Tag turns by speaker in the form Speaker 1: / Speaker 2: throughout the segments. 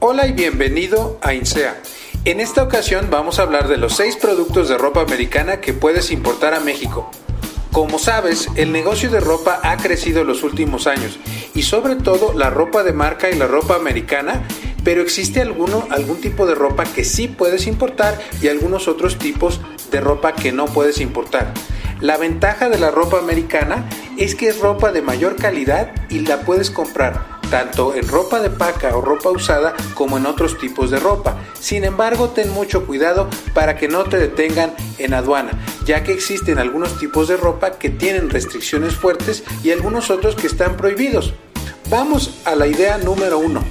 Speaker 1: Hola y bienvenido a INSEA. En esta ocasión vamos a hablar de los 6 productos de ropa americana que puedes importar a México. Como sabes, el negocio de ropa ha crecido en los últimos años y sobre todo la ropa de marca y la ropa americana, pero existe alguno, algún tipo de ropa que sí puedes importar y algunos otros tipos de ropa que no puedes importar. La ventaja de la ropa americana es que es ropa de mayor calidad y la puedes comprar tanto en ropa de paca o ropa usada como en otros tipos de ropa. Sin embargo, ten mucho cuidado para que no te detengan en aduana, ya que existen algunos tipos de ropa que tienen restricciones fuertes y algunos otros que están prohibidos. Vamos a la idea número uno.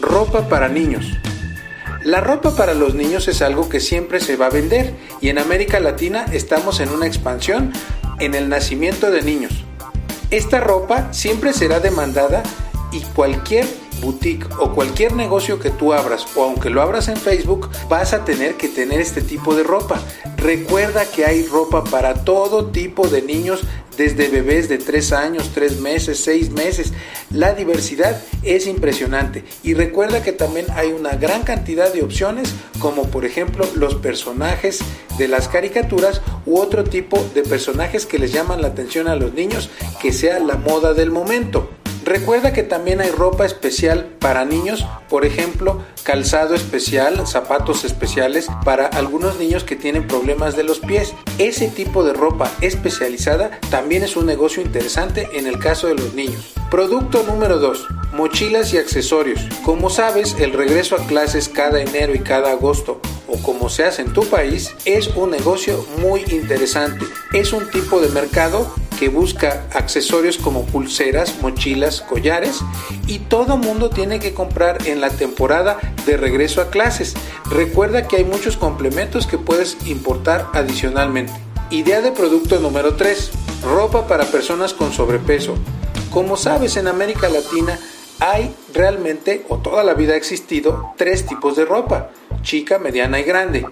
Speaker 1: Ropa para niños. La ropa para los niños es algo que siempre se va a vender y en América Latina estamos en una expansión en el nacimiento de niños. Esta ropa siempre será demandada y cualquier boutique o cualquier negocio que tú abras o aunque lo abras en Facebook vas a tener que tener este tipo de ropa. Recuerda que hay ropa para todo tipo de niños desde bebés de 3 años, 3 meses, 6 meses. La diversidad es impresionante y recuerda que también hay una gran cantidad de opciones como por ejemplo los personajes de las caricaturas u otro tipo de personajes que les llaman la atención a los niños que sea la moda del momento. Recuerda que también hay ropa especial para niños, por ejemplo, calzado especial, zapatos especiales para algunos niños que tienen problemas de los pies. Ese tipo de ropa especializada también es un negocio interesante en el caso de los niños. Producto número 2. Mochilas y accesorios. Como sabes, el regreso a clases cada enero y cada agosto o como se hace en tu país es un negocio muy interesante. Es un tipo de mercado que busca accesorios como pulseras, mochilas, collares y todo mundo tiene que comprar en la temporada de regreso a clases. Recuerda que hay muchos complementos que puedes importar adicionalmente. Idea de producto número 3. Ropa para personas con sobrepeso. Como sabes, en América Latina hay realmente, o toda la vida ha existido, tres tipos de ropa, chica, mediana y grande.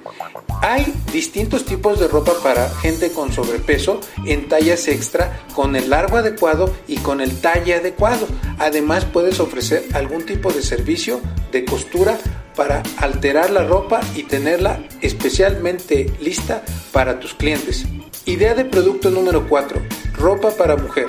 Speaker 1: Hay distintos tipos de ropa para gente con sobrepeso en tallas extra, con el largo adecuado y con el talle adecuado. Además puedes ofrecer algún tipo de servicio de costura para alterar la ropa y tenerla especialmente lista para tus clientes. Idea de producto número 4. Ropa para mujer.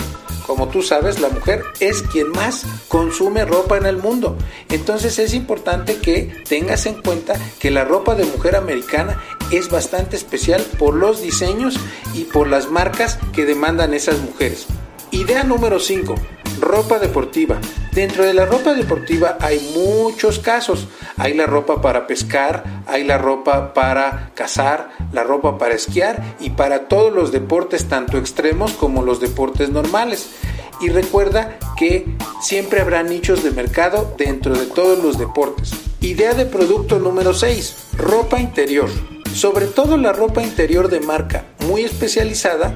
Speaker 1: Como tú sabes, la mujer es quien más consume ropa en el mundo. Entonces es importante que tengas en cuenta que la ropa de mujer americana es bastante especial por los diseños y por las marcas que demandan esas mujeres. Idea número 5. Ropa deportiva. Dentro de la ropa deportiva hay muchos casos. Hay la ropa para pescar, hay la ropa para cazar, la ropa para esquiar y para todos los deportes tanto extremos como los deportes normales. Y recuerda que siempre habrá nichos de mercado dentro de todos los deportes. Idea de producto número 6. Ropa interior. Sobre todo la ropa interior de marca muy especializada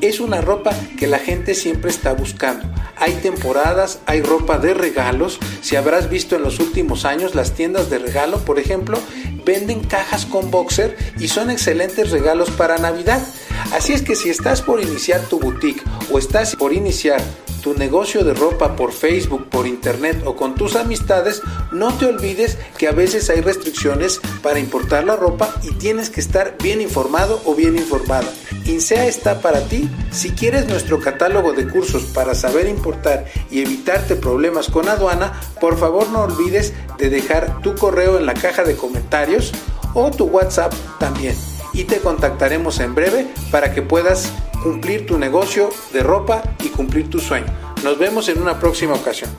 Speaker 1: es una ropa que la gente siempre está buscando. Hay temporadas, hay ropa de regalos. Si habrás visto en los últimos años las tiendas de regalo, por ejemplo, venden cajas con boxer y son excelentes regalos para Navidad. Así es que si estás por iniciar tu boutique o estás por iniciar tu negocio de ropa por Facebook, por internet o con tus amistades, no te olvides que a veces hay restricciones para importar la ropa y tienes que estar bien informado o bien informada. INSEA está para ti. Si quieres nuestro catálogo de cursos para saber importar y evitarte problemas con aduana, por favor no olvides de dejar tu correo en la caja de comentarios o tu WhatsApp también. Y te contactaremos en breve para que puedas cumplir tu negocio de ropa y cumplir tu sueño. Nos vemos en una próxima ocasión.